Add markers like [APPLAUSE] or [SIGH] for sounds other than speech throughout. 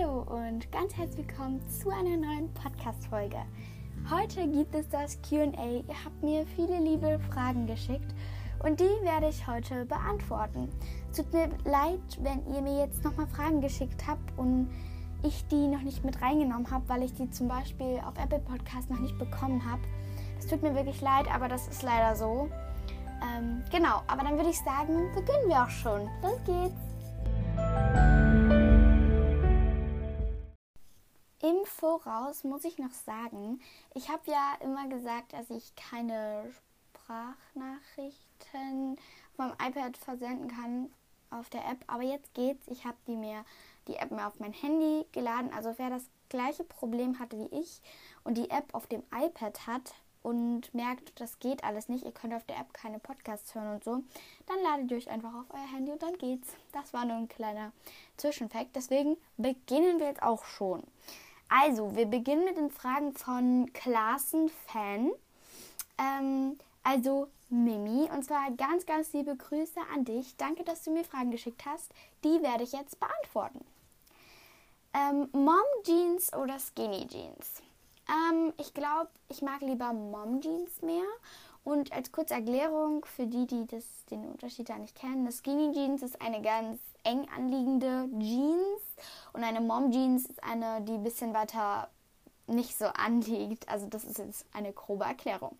Hallo und ganz herzlich willkommen zu einer neuen Podcast-Folge. Heute gibt es das QA. Ihr habt mir viele liebe Fragen geschickt und die werde ich heute beantworten. Tut mir leid, wenn ihr mir jetzt nochmal Fragen geschickt habt und ich die noch nicht mit reingenommen habe, weil ich die zum Beispiel auf Apple Podcast noch nicht bekommen habe. Das tut mir wirklich leid, aber das ist leider so. Ähm, genau, aber dann würde ich sagen, beginnen wir auch schon. Los geht's! Voraus muss ich noch sagen, ich habe ja immer gesagt, dass ich keine Sprachnachrichten meinem iPad versenden kann auf der App, aber jetzt geht's. Ich habe die mir die App mir auf mein Handy geladen. Also wer das gleiche Problem hatte wie ich und die App auf dem iPad hat und merkt, das geht alles nicht, ihr könnt auf der App keine Podcasts hören und so, dann ladet ihr euch einfach auf euer Handy und dann geht's. Das war nur ein kleiner Zwischenfakt. Deswegen beginnen wir jetzt auch schon. Also, wir beginnen mit den Fragen von Klassenfan. Ähm, also Mimi. Und zwar ganz, ganz liebe Grüße an dich. Danke, dass du mir Fragen geschickt hast. Die werde ich jetzt beantworten. Ähm, Mom Jeans oder Skinny Jeans? Ähm, ich glaube, ich mag lieber Mom Jeans mehr. Und als kurze Erklärung für die, die das, den Unterschied da nicht kennen, eine Skinny Jeans ist eine ganz eng anliegende Jeans und eine Mom Jeans ist eine, die ein bisschen weiter nicht so anliegt. Also das ist jetzt eine grobe Erklärung.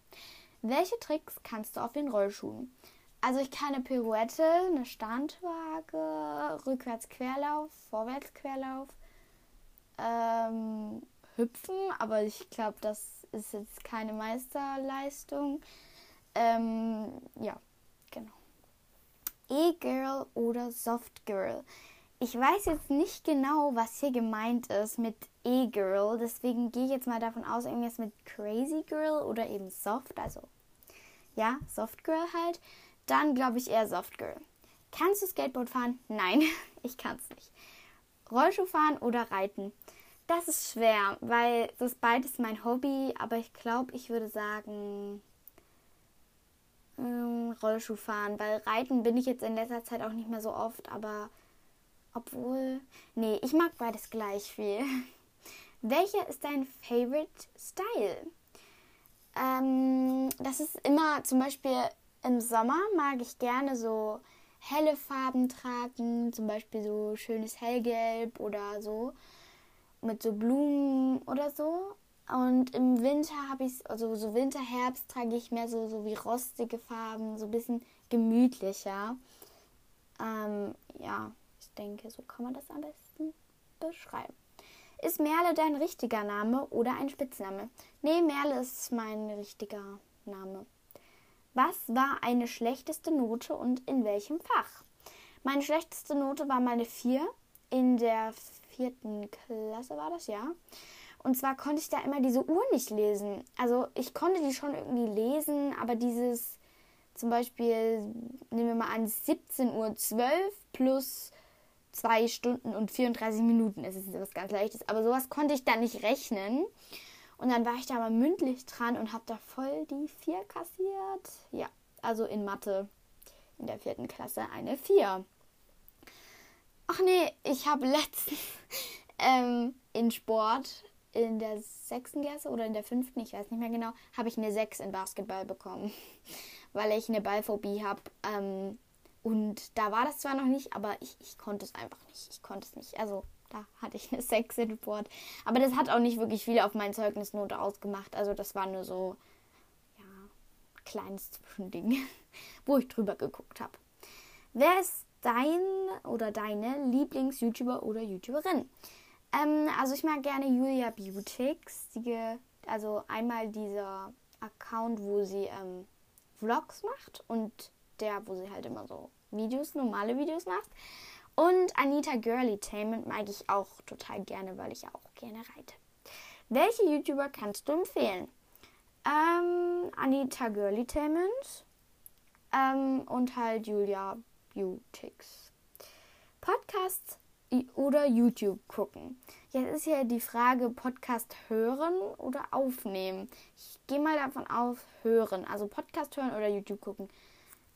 Welche Tricks kannst du auf den Rollschuhen? Also ich kann eine Pirouette, eine Standwaage, Rückwärts-Querlauf, Vorwärts-Querlauf, ähm, hüpfen, aber ich glaube, das ist jetzt keine Meisterleistung. Ähm, ja, genau. E-Girl oder Soft Girl. Ich weiß jetzt nicht genau, was hier gemeint ist mit E-Girl, deswegen gehe ich jetzt mal davon aus, irgendwas mit Crazy Girl oder eben Soft, also ja, Soft Girl halt. Dann glaube ich eher Soft Girl. Kannst du Skateboard fahren? Nein, [LAUGHS] ich kann es nicht. Rollschuh fahren oder reiten? Das ist schwer, weil das beides mein Hobby, aber ich glaube, ich würde sagen ähm, Rollschuh fahren, weil Reiten bin ich jetzt in letzter Zeit auch nicht mehr so oft, aber obwohl, nee, ich mag beides gleich viel. [LAUGHS] Welcher ist dein Favorite Style? Ähm, das ist immer zum Beispiel im Sommer mag ich gerne so helle Farben tragen, zum Beispiel so schönes Hellgelb oder so mit so Blumen oder so. Und im Winter habe ich, also so Winter, Herbst trage ich mehr so, so wie rostige Farben, so ein bisschen gemütlicher. Ähm, ja, ich denke, so kann man das am besten beschreiben. Ist Merle dein richtiger Name oder ein Spitzname? Nee, Merle ist mein richtiger Name. Was war eine schlechteste Note und in welchem Fach? Meine schlechteste Note war meine 4 in der vierten Klasse war das, ja. Und zwar konnte ich da immer diese Uhr nicht lesen. Also ich konnte die schon irgendwie lesen, aber dieses zum Beispiel, nehmen wir mal an, 17.12 Uhr plus 2 Stunden und 34 Minuten. Ist was ganz Leichtes. Aber sowas konnte ich da nicht rechnen. Und dann war ich da mal mündlich dran und habe da voll die 4 kassiert. Ja, also in Mathe in der vierten Klasse eine 4. Ach nee, ich habe letztens [LAUGHS] ähm, in Sport in der sechsten Klasse oder in der fünften, ich weiß nicht mehr genau, habe ich eine 6 in Basketball bekommen, [LAUGHS] weil ich eine Ballphobie habe. Ähm, und da war das zwar noch nicht, aber ich, ich konnte es einfach nicht. Ich konnte es nicht. Also da hatte ich [LAUGHS] eine 6 in Sport. Aber das hat auch nicht wirklich viel auf meine Zeugnisnote ausgemacht. Also das war nur so, ja, kleines Zwischending, [LAUGHS] wo ich drüber geguckt habe. Wer ist dein oder deine Lieblings-YouTuber oder YouTuberin? Ähm, also ich mag gerne Julia Beautix. Die, also einmal dieser Account, wo sie ähm, Vlogs macht und der, wo sie halt immer so Videos, normale Videos macht. Und Anita Girlytainment mag ich auch total gerne, weil ich auch gerne reite. Welche YouTuber kannst du empfehlen? Ähm, Anita Girlytainment ähm, und halt Julia Beautix. Podcast oder YouTube gucken. Jetzt ist ja die Frage, Podcast hören oder aufnehmen. Ich gehe mal davon auf, hören. Also Podcast hören oder YouTube gucken.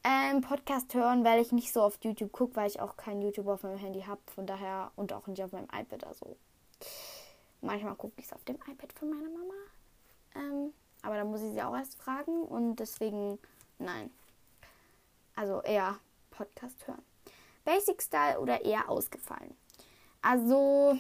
Ähm, Podcast hören, weil ich nicht so oft YouTube gucke, weil ich auch kein YouTube auf meinem Handy habe. Von daher und auch nicht auf meinem iPad. Also Manchmal gucke ich es auf dem iPad von meiner Mama. Ähm, aber da muss ich sie auch erst fragen und deswegen nein. Also eher Podcast hören. Basic Style oder eher ausgefallen? Also,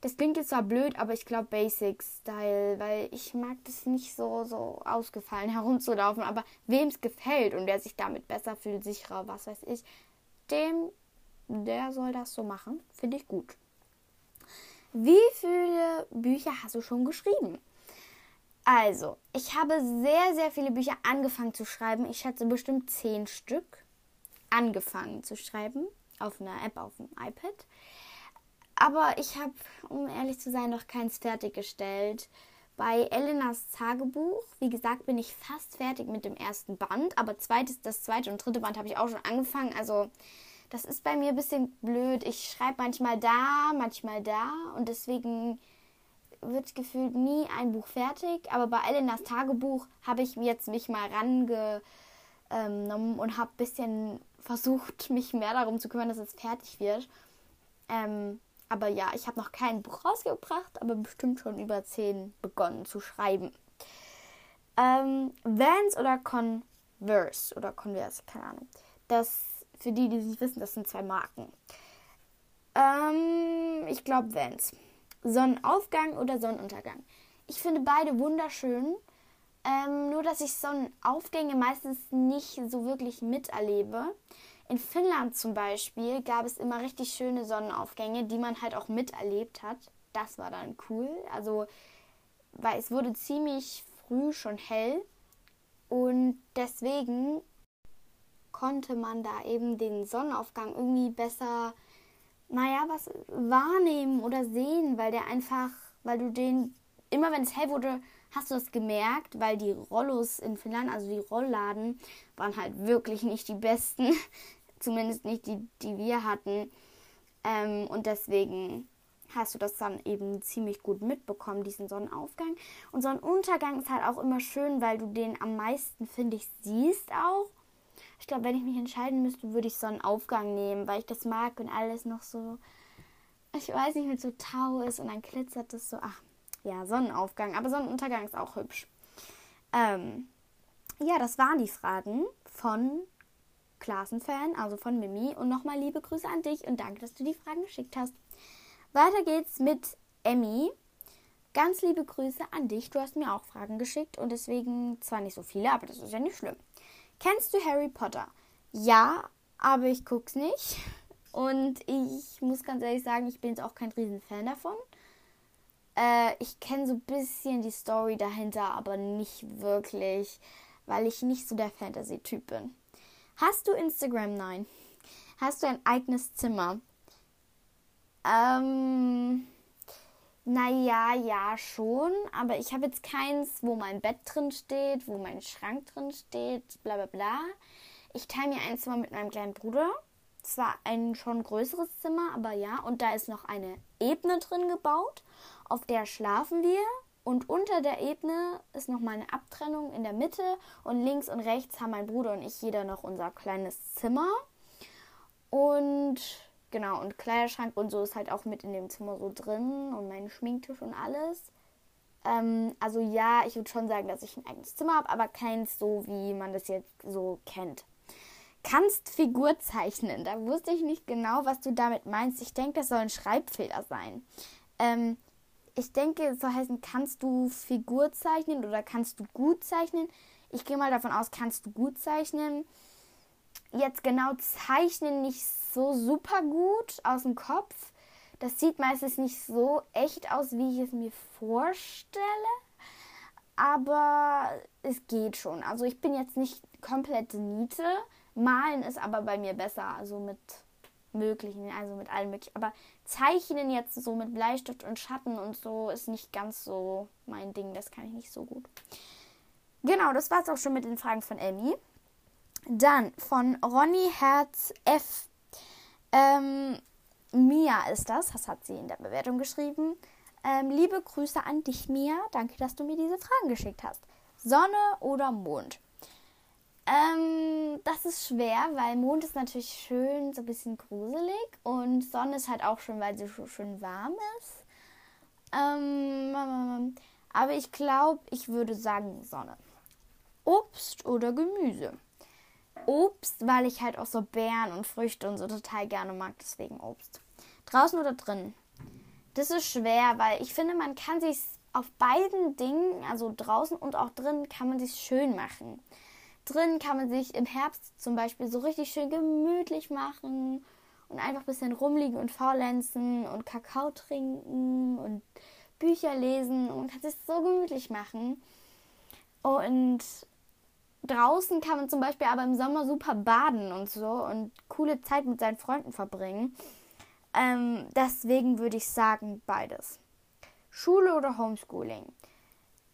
das klingt jetzt zwar blöd, aber ich glaube Basic Style, weil ich mag das nicht so, so ausgefallen [LAUGHS] herumzulaufen. Aber wem es gefällt und der sich damit besser fühlt, sicherer, was weiß ich, dem, der soll das so machen. Finde ich gut. Wie viele Bücher hast du schon geschrieben? Also, ich habe sehr, sehr viele Bücher angefangen zu schreiben. Ich schätze bestimmt zehn Stück angefangen zu schreiben auf einer App auf dem iPad. Aber ich habe, um ehrlich zu sein, noch keins fertiggestellt. Bei Elenas Tagebuch, wie gesagt, bin ich fast fertig mit dem ersten Band, aber zweites, das zweite und dritte Band habe ich auch schon angefangen. Also das ist bei mir ein bisschen blöd. Ich schreibe manchmal da, manchmal da und deswegen wird gefühlt nie ein Buch fertig. Aber bei Elenas Tagebuch habe ich jetzt mich mal rangenommen und habe ein bisschen versucht, mich mehr darum zu kümmern, dass es fertig wird. Ähm, aber ja, ich habe noch kein Buch rausgebracht, aber bestimmt schon über zehn begonnen zu schreiben. Ähm, Vans oder Converse oder Converse, keine Ahnung. Das, für die, die nicht wissen, das sind zwei Marken. Ähm, ich glaube Vans. Sonnenaufgang oder Sonnenuntergang. Ich finde beide wunderschön. Ähm, nur, dass ich Sonnenaufgänge meistens nicht so wirklich miterlebe. In Finnland zum Beispiel gab es immer richtig schöne Sonnenaufgänge, die man halt auch miterlebt hat. Das war dann cool. Also, weil es wurde ziemlich früh schon hell und deswegen konnte man da eben den Sonnenaufgang irgendwie besser, naja, was wahrnehmen oder sehen, weil der einfach, weil du den, immer wenn es hell wurde, hast du das gemerkt, weil die Rollos in Finnland, also die Rollladen, waren halt wirklich nicht die besten. [LAUGHS] Zumindest nicht die, die wir hatten. Ähm, und deswegen hast du das dann eben ziemlich gut mitbekommen, diesen Sonnenaufgang. Und Sonnenuntergang ist halt auch immer schön, weil du den am meisten, finde ich, siehst auch. Ich glaube, wenn ich mich entscheiden müsste, würde ich Sonnenaufgang nehmen, weil ich das mag und alles noch so, ich weiß nicht, mit so Tau ist und dann glitzert es so. Ach, ja, Sonnenaufgang. Aber Sonnenuntergang ist auch hübsch. Ähm, ja, das waren die Fragen von Klassenfan, also von Mimi. Und nochmal liebe Grüße an dich und danke, dass du die Fragen geschickt hast. Weiter geht's mit Emmy. Ganz liebe Grüße an dich. Du hast mir auch Fragen geschickt und deswegen zwar nicht so viele, aber das ist ja nicht schlimm. Kennst du Harry Potter? Ja, aber ich guck's nicht. Und ich muss ganz ehrlich sagen, ich bin jetzt auch kein Riesenfan davon. Äh, ich kenne so ein bisschen die Story dahinter, aber nicht wirklich, weil ich nicht so der Fantasy-Typ bin. Hast du Instagram? Nein. Hast du ein eigenes Zimmer? Ähm, naja, ja, schon. Aber ich habe jetzt keins, wo mein Bett drin steht, wo mein Schrank drin steht, bla bla bla. Ich teile mir ein Zimmer mit meinem kleinen Bruder. Zwar ein schon größeres Zimmer, aber ja. Und da ist noch eine Ebene drin gebaut auf der schlafen wir und unter der Ebene ist nochmal eine Abtrennung in der Mitte und links und rechts haben mein Bruder und ich jeder noch unser kleines Zimmer. Und genau, und Kleiderschrank und so ist halt auch mit in dem Zimmer so drin und mein Schminktisch und alles. Ähm, also ja, ich würde schon sagen, dass ich ein eigenes Zimmer habe, aber keins so, wie man das jetzt so kennt. Kannst Figur zeichnen. Da wusste ich nicht genau, was du damit meinst. Ich denke, das soll ein Schreibfehler sein. Ähm, ich denke, soll heißen, kannst du Figur zeichnen oder kannst du gut zeichnen? Ich gehe mal davon aus, kannst du gut zeichnen. Jetzt genau zeichnen nicht so super gut aus dem Kopf. Das sieht meistens nicht so echt aus, wie ich es mir vorstelle. Aber es geht schon. Also ich bin jetzt nicht komplett Niete. Malen ist aber bei mir besser. Also mit möglichen, also mit allem möglichen. Aber Zeichnen jetzt so mit Bleistift und Schatten und so ist nicht ganz so mein Ding. Das kann ich nicht so gut. Genau, das war es auch schon mit den Fragen von Emmy. Dann von Ronny Herz F. Ähm, Mia ist das, das hat sie in der Bewertung geschrieben. Ähm, liebe Grüße an dich, Mia. Danke, dass du mir diese Fragen geschickt hast. Sonne oder Mond? Ähm, das ist schwer, weil Mond ist natürlich schön, so ein bisschen gruselig und Sonne ist halt auch schön, weil sie so schön warm ist. Ähm, aber ich glaube, ich würde sagen Sonne. Obst oder Gemüse? Obst, weil ich halt auch so Beeren und Früchte und so total gerne mag, deswegen Obst. Draußen oder drin? Das ist schwer, weil ich finde, man kann sich auf beiden Dingen, also draußen und auch drin, kann man sich schön machen. Drin kann man sich im Herbst zum Beispiel so richtig schön gemütlich machen und einfach ein bisschen rumliegen und faulenzen und Kakao trinken und Bücher lesen und man kann sich so gemütlich machen. Und draußen kann man zum Beispiel aber im Sommer super baden und so und coole Zeit mit seinen Freunden verbringen. Ähm, deswegen würde ich sagen beides. Schule oder Homeschooling?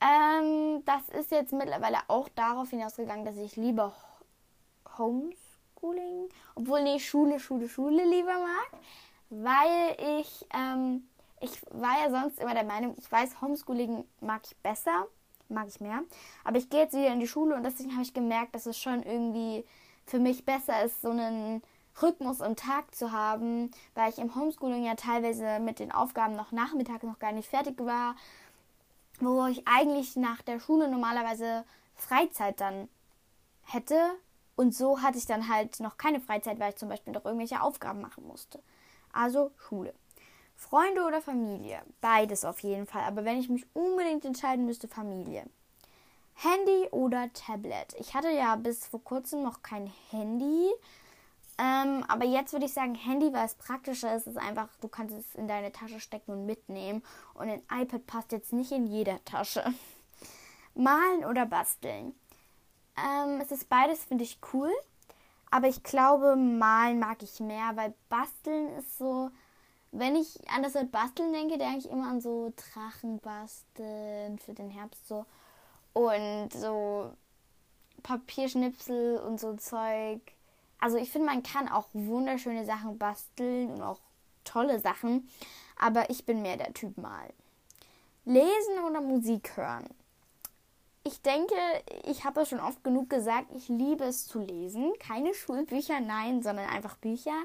Ähm, das ist jetzt mittlerweile auch darauf hinausgegangen, dass ich lieber Homeschooling, obwohl nee, Schule, Schule, Schule lieber mag, weil ich, ähm, ich war ja sonst immer der Meinung, ich weiß, Homeschooling mag ich besser, mag ich mehr, aber ich gehe jetzt wieder in die Schule und deswegen habe ich gemerkt, dass es schon irgendwie für mich besser ist, so einen Rhythmus im Tag zu haben, weil ich im Homeschooling ja teilweise mit den Aufgaben noch nachmittags noch gar nicht fertig war wo ich eigentlich nach der Schule normalerweise Freizeit dann hätte. Und so hatte ich dann halt noch keine Freizeit, weil ich zum Beispiel noch irgendwelche Aufgaben machen musste. Also Schule. Freunde oder Familie? Beides auf jeden Fall. Aber wenn ich mich unbedingt entscheiden müsste, Familie. Handy oder Tablet? Ich hatte ja bis vor kurzem noch kein Handy. Ähm, aber jetzt würde ich sagen, Handy, weil es praktischer ist, ist einfach, du kannst es in deine Tasche stecken und mitnehmen. Und ein iPad passt jetzt nicht in jeder Tasche. [LAUGHS] Malen oder basteln? Ähm, es ist beides, finde ich cool. Aber ich glaube, malen mag ich mehr, weil basteln ist so. Wenn ich an das Wort basteln denke, denke ich immer an so Drachen basteln für den Herbst so. Und so Papierschnipsel und so Zeug also ich finde, man kann auch wunderschöne Sachen basteln und auch tolle Sachen, aber ich bin mehr der Typ mal. Lesen oder Musik hören? Ich denke, ich habe es schon oft genug gesagt, ich liebe es zu lesen. Keine Schulbücher, nein, sondern einfach Bücher.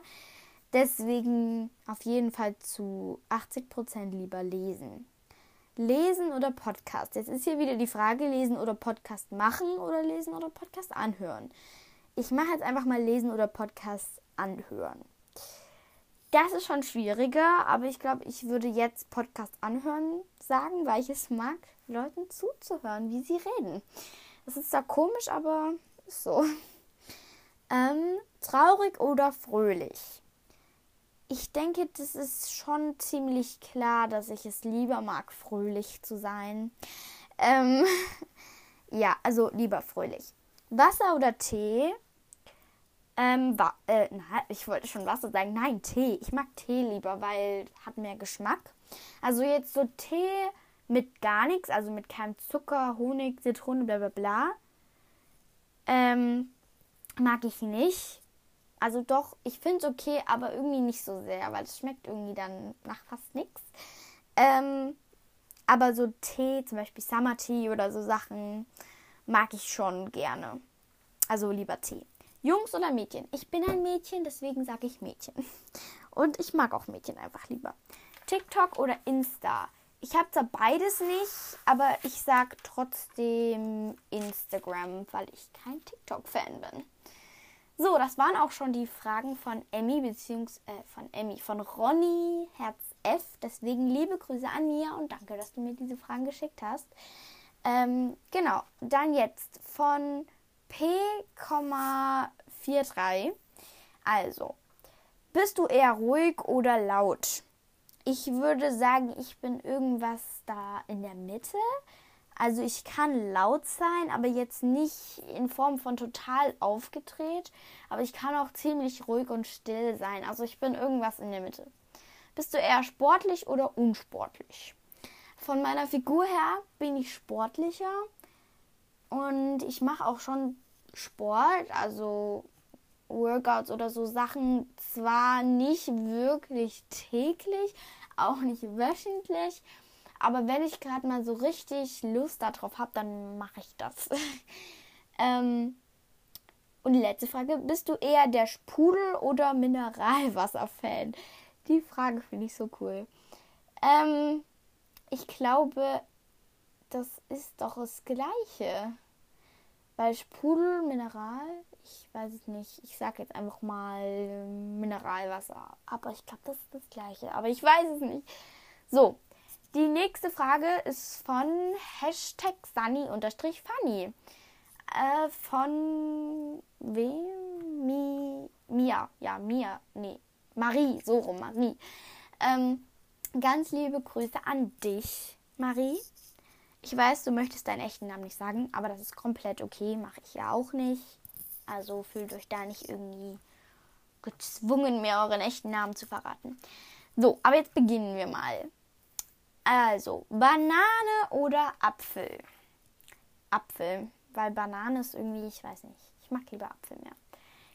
Deswegen auf jeden Fall zu 80% lieber lesen. Lesen oder Podcast? Jetzt ist hier wieder die Frage, lesen oder Podcast machen oder lesen oder Podcast anhören ich mache jetzt einfach mal lesen oder Podcast anhören. Das ist schon schwieriger, aber ich glaube, ich würde jetzt Podcast anhören sagen, weil ich es mag, Leuten zuzuhören, wie sie reden. Das ist zwar komisch, aber so. [LAUGHS] Ähm, traurig oder fröhlich? Ich denke, das ist schon ziemlich klar, dass ich es lieber mag, fröhlich zu sein. Ähm, [LAUGHS] ja, also lieber fröhlich. Wasser oder Tee? Ähm, wa äh, na, ich wollte schon Wasser sagen. Nein, Tee. Ich mag Tee lieber, weil hat mehr Geschmack. Also jetzt so Tee mit gar nichts, also mit keinem Zucker, Honig, Zitrone, bla bla bla. Ähm, mag ich nicht. Also doch, ich finde es okay, aber irgendwie nicht so sehr, weil es schmeckt irgendwie dann nach fast nichts. Ähm, aber so Tee, zum Beispiel Summer Tea oder so Sachen, mag ich schon gerne. Also lieber Tee. Jungs oder Mädchen? Ich bin ein Mädchen, deswegen sage ich Mädchen. [LAUGHS] Und ich mag auch Mädchen einfach lieber. TikTok oder Insta? Ich habe zwar beides nicht, aber ich sage trotzdem Instagram, weil ich kein TikTok-Fan bin. So, das waren auch schon die Fragen von Emmy, beziehungsweise äh, von Emmy, von Ronny Herz F. Deswegen liebe Grüße an Mia und danke, dass du mir diese Fragen geschickt hast. Ähm, genau, dann jetzt von P,43. Also, bist du eher ruhig oder laut? Ich würde sagen, ich bin irgendwas da in der Mitte. Also ich kann laut sein, aber jetzt nicht in Form von total aufgedreht. Aber ich kann auch ziemlich ruhig und still sein. Also ich bin irgendwas in der Mitte. Bist du eher sportlich oder unsportlich? Von meiner Figur her bin ich sportlicher. Und ich mache auch schon Sport, also Workouts oder so Sachen, zwar nicht wirklich täglich, auch nicht wöchentlich, aber wenn ich gerade mal so richtig Lust darauf habe, dann mache ich das. [LAUGHS] ähm, Und die letzte Frage, bist du eher der Sprudel- oder Mineralwasser-Fan? Die Frage finde ich so cool. Ähm, ich glaube, das ist doch das Gleiche. Weil Sprudel, Mineral, ich weiß es nicht. Ich sage jetzt einfach mal Mineralwasser. Aber ich glaube, das ist das Gleiche. Aber ich weiß es nicht. So, die nächste Frage ist von Hashtag Sunny-Funny. Äh, von wem? Mi, Mia. Ja, Mia. Nee, Marie. So rum, Marie. Ähm, ganz liebe Grüße an dich, Marie. Ich weiß, du möchtest deinen echten Namen nicht sagen, aber das ist komplett okay. Mache ich ja auch nicht. Also fühlt euch da nicht irgendwie gezwungen, mir euren echten Namen zu verraten. So, aber jetzt beginnen wir mal. Also, Banane oder Apfel? Apfel, weil Banane ist irgendwie, ich weiß nicht, ich mag lieber Apfel mehr.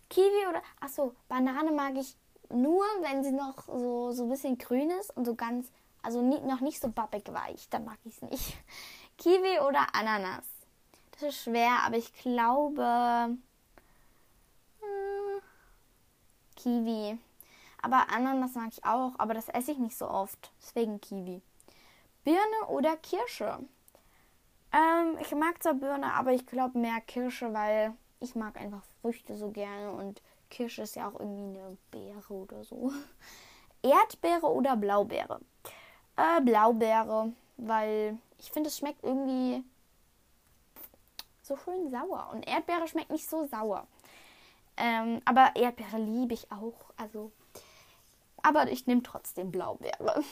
Kiwi oder, achso, Banane mag ich nur, wenn sie noch so, so ein bisschen grün ist und so ganz, also nie, noch nicht so babbig weich, dann mag ich es nicht. [LAUGHS] Kiwi oder Ananas? Das ist schwer, aber ich glaube, hm, Kiwi. Aber Ananas mag ich auch, aber das esse ich nicht so oft, deswegen Kiwi. Birne oder Kirsche? Ähm, ich mag zwar Birne, aber ich glaube mehr Kirsche, weil ich mag einfach Früchte so gerne und Kirsche ist ja auch irgendwie eine Beere oder so. [LAUGHS] Erdbeere oder Blaubeere? Äh, Blaubeere, weil ich finde, es schmeckt irgendwie so schön sauer. Und Erdbeere schmeckt nicht so sauer. Ähm, aber Erdbeere liebe ich auch. Also, aber ich nehme trotzdem Blaubeere.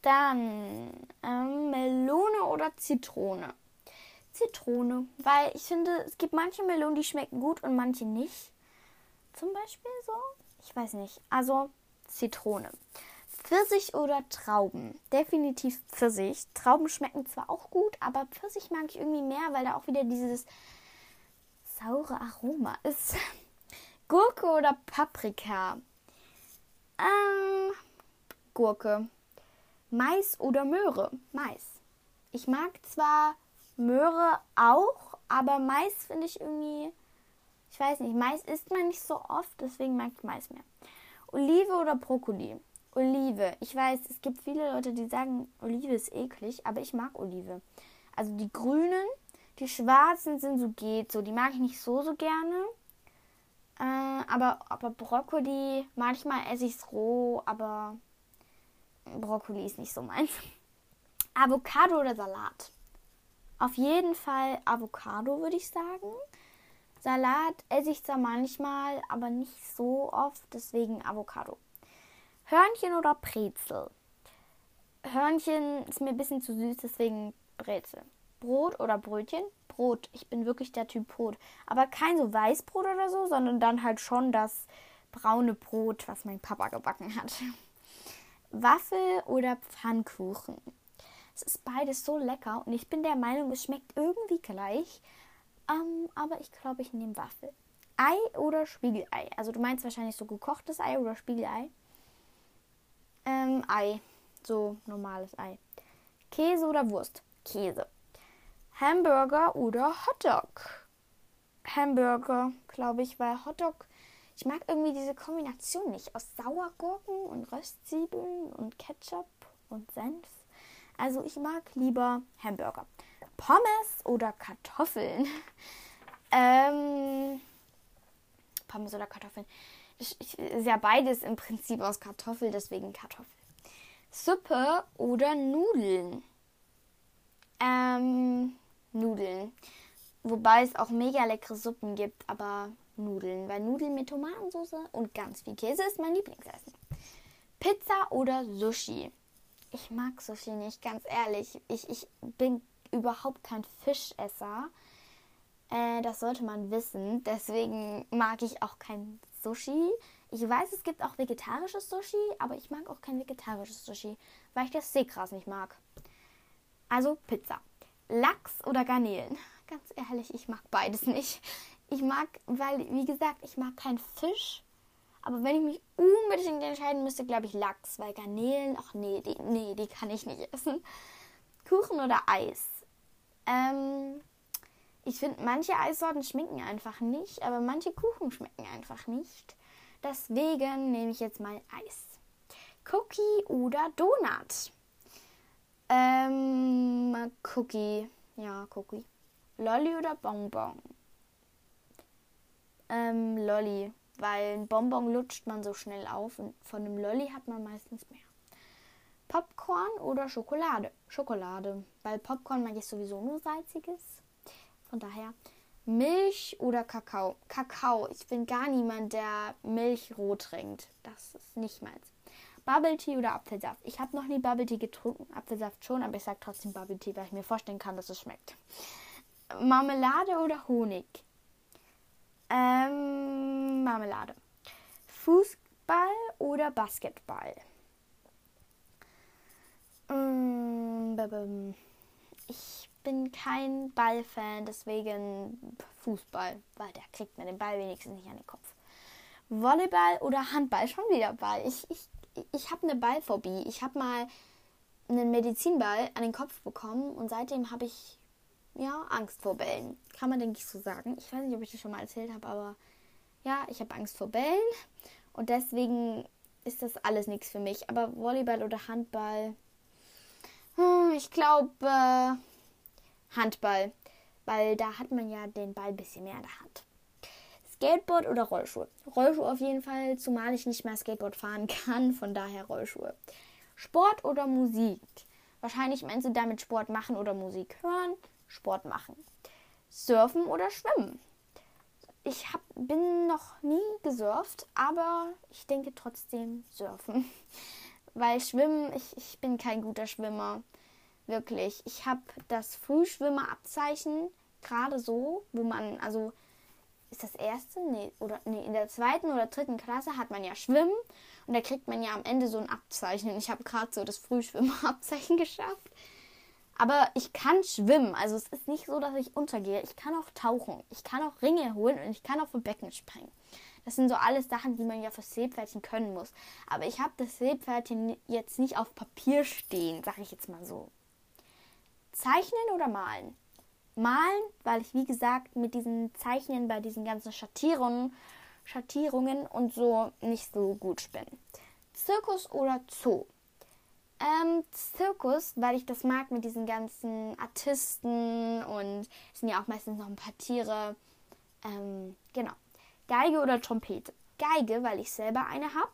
Dann ähm, Melone oder Zitrone? Zitrone, weil ich finde, es gibt manche Melonen, die schmecken gut und manche nicht. Zum Beispiel so, ich weiß nicht. Also Zitrone. Pfirsich oder Trauben? Definitiv Pfirsich. Trauben schmecken zwar auch gut, aber Pfirsich mag ich irgendwie mehr, weil da auch wieder dieses saure Aroma ist. [LAUGHS] Gurke oder Paprika? Ähm, Gurke. Mais oder Möhre? Mais. Ich mag zwar Möhre auch, aber Mais finde ich irgendwie, ich weiß nicht, Mais isst man nicht so oft, deswegen mag ich Mais mehr. Olive oder Brokkoli? Olive. Ich weiß, es gibt viele Leute, die sagen, Olive ist eklig, aber ich mag Olive. Also die grünen, die schwarzen sind so geht so, die mag ich nicht so, so gerne. Äh, aber, aber Brokkoli, manchmal esse ich es roh, aber Brokkoli ist nicht so meins. [LAUGHS] Avocado oder Salat? Auf jeden Fall Avocado, würde ich sagen. Salat esse ich zwar manchmal, aber nicht so oft, deswegen Avocado. Hörnchen oder Brezel? Hörnchen ist mir ein bisschen zu süß, deswegen Brezel. Brot oder Brötchen? Brot. Ich bin wirklich der Typ Brot. Aber kein so Weißbrot oder so, sondern dann halt schon das braune Brot, was mein Papa gebacken hat. Waffel oder Pfannkuchen. Es ist beides so lecker und ich bin der Meinung, es schmeckt irgendwie gleich. Ähm, aber ich glaube, ich nehme Waffel. Ei oder Spiegelei? Also du meinst wahrscheinlich so gekochtes Ei oder Spiegelei? Ähm, Ei. So normales Ei. Käse oder Wurst? Käse. Hamburger oder Hotdog? Hamburger, glaube ich, weil Hotdog ich mag irgendwie diese Kombination nicht aus Sauergurken und Röstzwiebeln und Ketchup und Senf. Also ich mag lieber Hamburger. Pommes oder Kartoffeln? [LAUGHS] ähm, Pommes oder Kartoffeln? Ich, ich, ist ja beides im Prinzip aus Kartoffel, deswegen Kartoffel. Suppe oder Nudeln? Ähm, Nudeln. Wobei es auch mega leckere Suppen gibt, aber Nudeln, weil Nudeln mit Tomatensauce und ganz viel Käse ist mein Lieblingsessen. Pizza oder Sushi? Ich mag Sushi nicht, ganz ehrlich. Ich, ich bin überhaupt kein Fischesser. Äh, das sollte man wissen. Deswegen mag ich auch kein Sushi. Ich weiß, es gibt auch vegetarisches Sushi, aber ich mag auch kein vegetarisches Sushi, weil ich das Seegras nicht mag. Also Pizza. Lachs oder Garnelen? Ganz ehrlich, ich mag beides nicht ich mag, weil, wie gesagt, ich mag keinen Fisch. Aber wenn ich mich unbedingt entscheiden müsste, glaube ich Lachs, weil Garnelen, ach nee, die, nee, die kann ich nicht essen. Kuchen oder Eis? Ähm, Ich finde, manche Eissorten schmecken einfach nicht, aber manche Kuchen schmecken einfach nicht. Deswegen nehme ich jetzt mal Eis. Cookie oder Donut? Ähm, Cookie. Ja, Cookie. Lolli oder Bonbon? Ähm, Lolli. Weil ein Bonbon lutscht man so schnell auf und von einem Lolli hat man meistens mehr. Popcorn oder Schokolade? Schokolade. Weil Popcorn mag ich sowieso nur salziges. Von daher Milch oder Kakao? Kakao. Ich bin gar niemand, der Milch roh trinkt. Das ist nicht meins. Bubble Tea oder Apfelsaft? Ich habe noch nie Bubble Tea getrunken. Apfelsaft schon, aber ich sage trotzdem Bubble Tea, weil ich mir vorstellen kann, dass es schmeckt. Marmelade oder Honig? Ähm, Marmelade. Fußball oder Basketball? Mm, ich bin kein Ballfan, deswegen Fußball, weil der kriegt mir den Ball wenigstens nicht an den Kopf. Volleyball oder Handball? Schon wieder Ball. Ich, ich, ich habe eine Ballphobie. Ich habe mal einen Medizinball an den Kopf bekommen und seitdem habe ich ja Angst vor Bällen. Kann man, denke ich, so sagen. Ich weiß nicht, ob ich das schon mal erzählt habe, aber ja, ich habe Angst vor Bällen und deswegen ist das alles nichts für mich. Aber Volleyball oder Handball, hm, ich glaube äh, Handball, weil da hat man ja den Ball ein bisschen mehr in der Hand. Skateboard oder Rollschuhe? Rollschuhe auf jeden Fall, zumal ich nicht mehr Skateboard fahren [LAUGHS] kann, von daher Rollschuhe. Sport oder Musik? Wahrscheinlich meinst du damit Sport machen oder Musik hören, Sport machen. Surfen oder Schwimmen? Ich hab, bin noch nie gesurft, aber ich denke trotzdem Surfen. [LAUGHS] Weil Schwimmen, ich, ich bin kein guter Schwimmer. Wirklich. Ich habe das Frühschwimmerabzeichen gerade so, wo man, also ist das erste? Nee, oder nee, in der zweiten oder dritten Klasse hat man ja Schwimmen und da kriegt man ja am Ende so ein Abzeichen. Ich habe gerade so das Frühschwimmerabzeichen [LAUGHS] geschafft. Aber ich kann schwimmen. Also es ist nicht so, dass ich untergehe. Ich kann auch tauchen. Ich kann auch Ringe holen und ich kann auch vom Becken springen. Das sind so alles Sachen, die man ja fürs Seepferdchen können muss. Aber ich habe das Seepferdchen jetzt nicht auf Papier stehen, sage ich jetzt mal so. Zeichnen oder malen? Malen, weil ich wie gesagt mit diesen Zeichnen bei diesen ganzen Schattierungen, Schattierungen und so nicht so gut bin. Zirkus oder Zoo? Ähm, Zirkus, weil ich das mag mit diesen ganzen Artisten und es sind ja auch meistens noch ein paar Tiere. Ähm, genau. Geige oder Trompete? Geige, weil ich selber eine habe.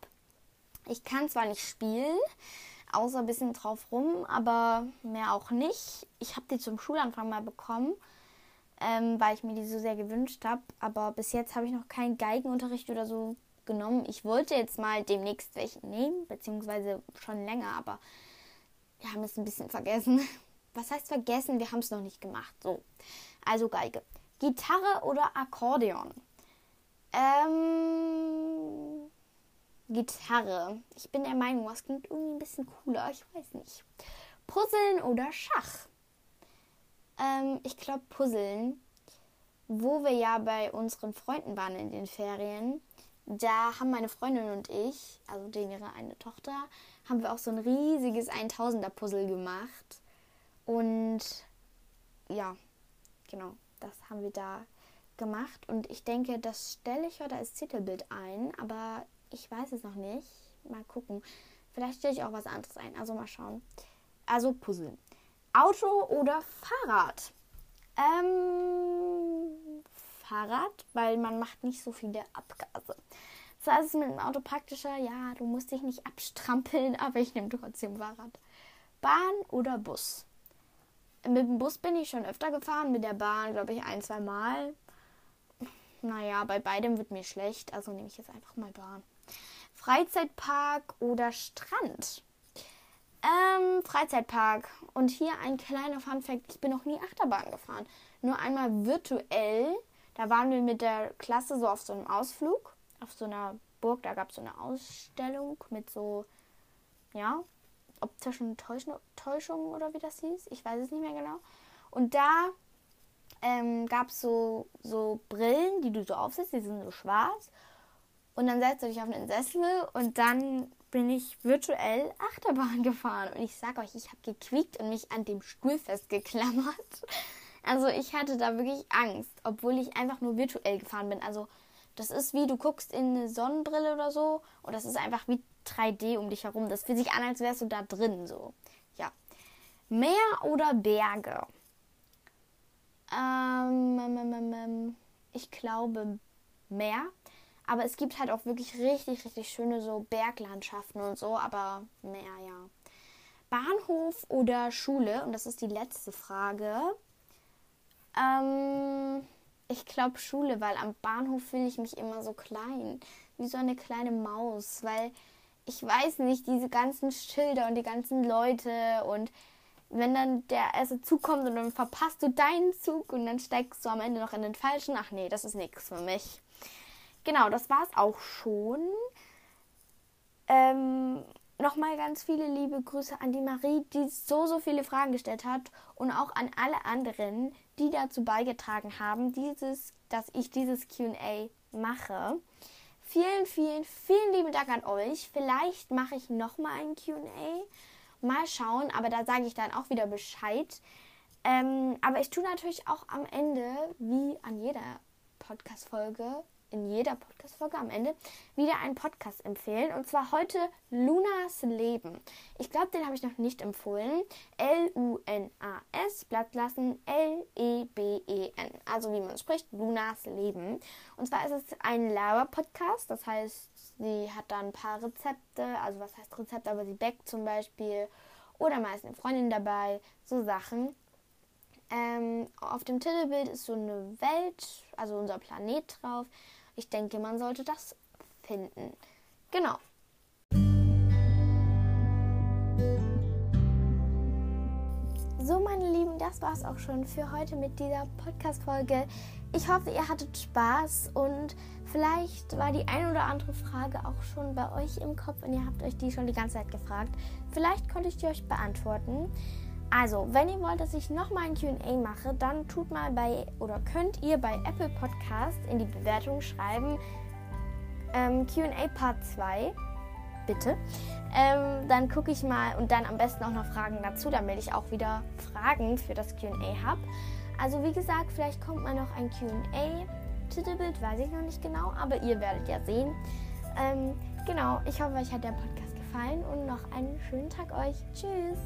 Ich kann zwar nicht spielen, außer ein bisschen drauf rum, aber mehr auch nicht. Ich habe die zum Schulanfang mal bekommen, ähm, weil ich mir die so sehr gewünscht habe. Aber bis jetzt habe ich noch keinen Geigenunterricht oder so genommen. Ich wollte jetzt mal demnächst welchen nehmen, beziehungsweise schon länger, aber wir haben es ein bisschen vergessen. [LAUGHS] Was heißt vergessen? Wir haben es noch nicht gemacht. So, also Geige. Gitarre oder Akkordeon? Ähm, Gitarre. Ich bin der Meinung, was klingt irgendwie ein bisschen cooler. Ich weiß nicht. Puzzeln oder Schach? Ähm, ich glaube Puzzeln. Wo wir ja bei unseren Freunden waren in den Ferien, da haben meine Freundin und ich, also den ihre eine Tochter, haben wir auch so ein riesiges 1000er Puzzle gemacht. Und ja, genau, das haben wir da gemacht. Und ich denke, das stelle ich heute als Titelbild ein, aber ich weiß es noch nicht. Mal gucken. Vielleicht stelle ich auch was anderes ein. Also mal schauen. Also Puzzle. Auto oder Fahrrad? Ähm, Fahrrad, weil man macht nicht so viele Abgase. Zwar ist es mit dem Auto praktischer, ja, du musst dich nicht abstrampeln, [LAUGHS] aber ich nehme trotzdem Fahrrad. Bahn oder Bus? Mit dem Bus bin ich schon öfter gefahren, mit der Bahn glaube ich ein, zwei Mal. Naja, bei beidem wird mir schlecht, also nehme ich jetzt einfach mal Bahn. Freizeitpark oder Strand? Ähm, Freizeitpark. Und hier ein kleiner Funfact: Ich bin noch nie Achterbahn gefahren. Nur einmal virtuell. Da waren wir mit der Klasse so auf so einem Ausflug. Auf so einer Burg. Da gab es so eine Ausstellung mit so, ja, optischen Täuschungen oder wie das hieß. Ich weiß es nicht mehr genau. Und da ähm, gab es so, so Brillen, die du so aufsetzt, die sind so schwarz. Und dann setzt du dich auf einen Sessel und dann bin ich virtuell Achterbahn [LAUGHS] gefahren. Und ich sag euch, ich habe gequiekt und mich an dem Stuhl festgeklammert. Also ich hatte da wirklich Angst, obwohl ich einfach nur virtuell gefahren bin. Also das ist wie du guckst in eine Sonnenbrille oder so und das ist einfach wie 3D um dich herum. Das fühlt sich an, als wärst du da drin so. Ja. Meer oder Berge? Ähm, ähm, ähm, ähm, ich glaube Meer. Aber es gibt halt auch wirklich richtig, richtig schöne so Berglandschaften und so. Aber Meer, ja. Bahnhof oder Schule? Und das ist die letzte Frage. Ähm, ich glaube Schule, weil am Bahnhof fühle ich mich immer so klein. Wie so eine kleine Maus. Weil ich weiß nicht, diese ganzen Schilder und die ganzen Leute und wenn dann der erste Zug kommt und dann verpasst du deinen Zug und dann steigst du am Ende noch in den falschen. Ach nee, das ist nichts für mich. Genau, das war es auch schon. Ähm, Nochmal ganz viele liebe Grüße an die Marie, die so, so viele Fragen gestellt hat und auch an alle anderen, die dazu beigetragen haben, dieses, dass ich dieses QA mache. Vielen, vielen, vielen lieben Dank an euch. Vielleicht mache ich nochmal ein QA Mal schauen, aber da sage ich dann auch wieder Bescheid. Ähm, aber ich tue natürlich auch am Ende, wie an jeder Podcast-Folge, in jeder Podcast-Folge am Ende, wieder einen Podcast empfehlen. Und zwar heute Lunas Leben. Ich glaube, den habe ich noch nicht empfohlen. L-U-N-A-S, Blatt lassen, L-E-B-E-N. Also wie man spricht, Lunas Leben. Und zwar ist es ein Lava-Podcast. Das heißt, Sie hat da ein paar Rezepte, also was heißt Rezept, aber sie backt zum Beispiel oder meist eine Freundin dabei, so Sachen. Ähm, auf dem Titelbild ist so eine Welt, also unser Planet drauf. Ich denke, man sollte das finden. Genau. So, meine Lieben, das war es auch schon für heute mit dieser Podcast-Folge. Ich hoffe, ihr hattet Spaß und vielleicht war die ein oder andere Frage auch schon bei euch im Kopf und ihr habt euch die schon die ganze Zeit gefragt. Vielleicht konnte ich die euch beantworten. Also, wenn ihr wollt, dass ich nochmal ein QA mache, dann tut mal bei oder könnt ihr bei Apple Podcast in die Bewertung schreiben ähm, QA Part 2 bitte. Ähm, dann gucke ich mal und dann am besten auch noch Fragen dazu, damit ich auch wieder Fragen für das QA habe. Also wie gesagt, vielleicht kommt mal noch ein QA. Titelbild weiß ich noch nicht genau, aber ihr werdet ja sehen. Ähm, genau, ich hoffe, euch hat der Podcast gefallen und noch einen schönen Tag euch. Tschüss!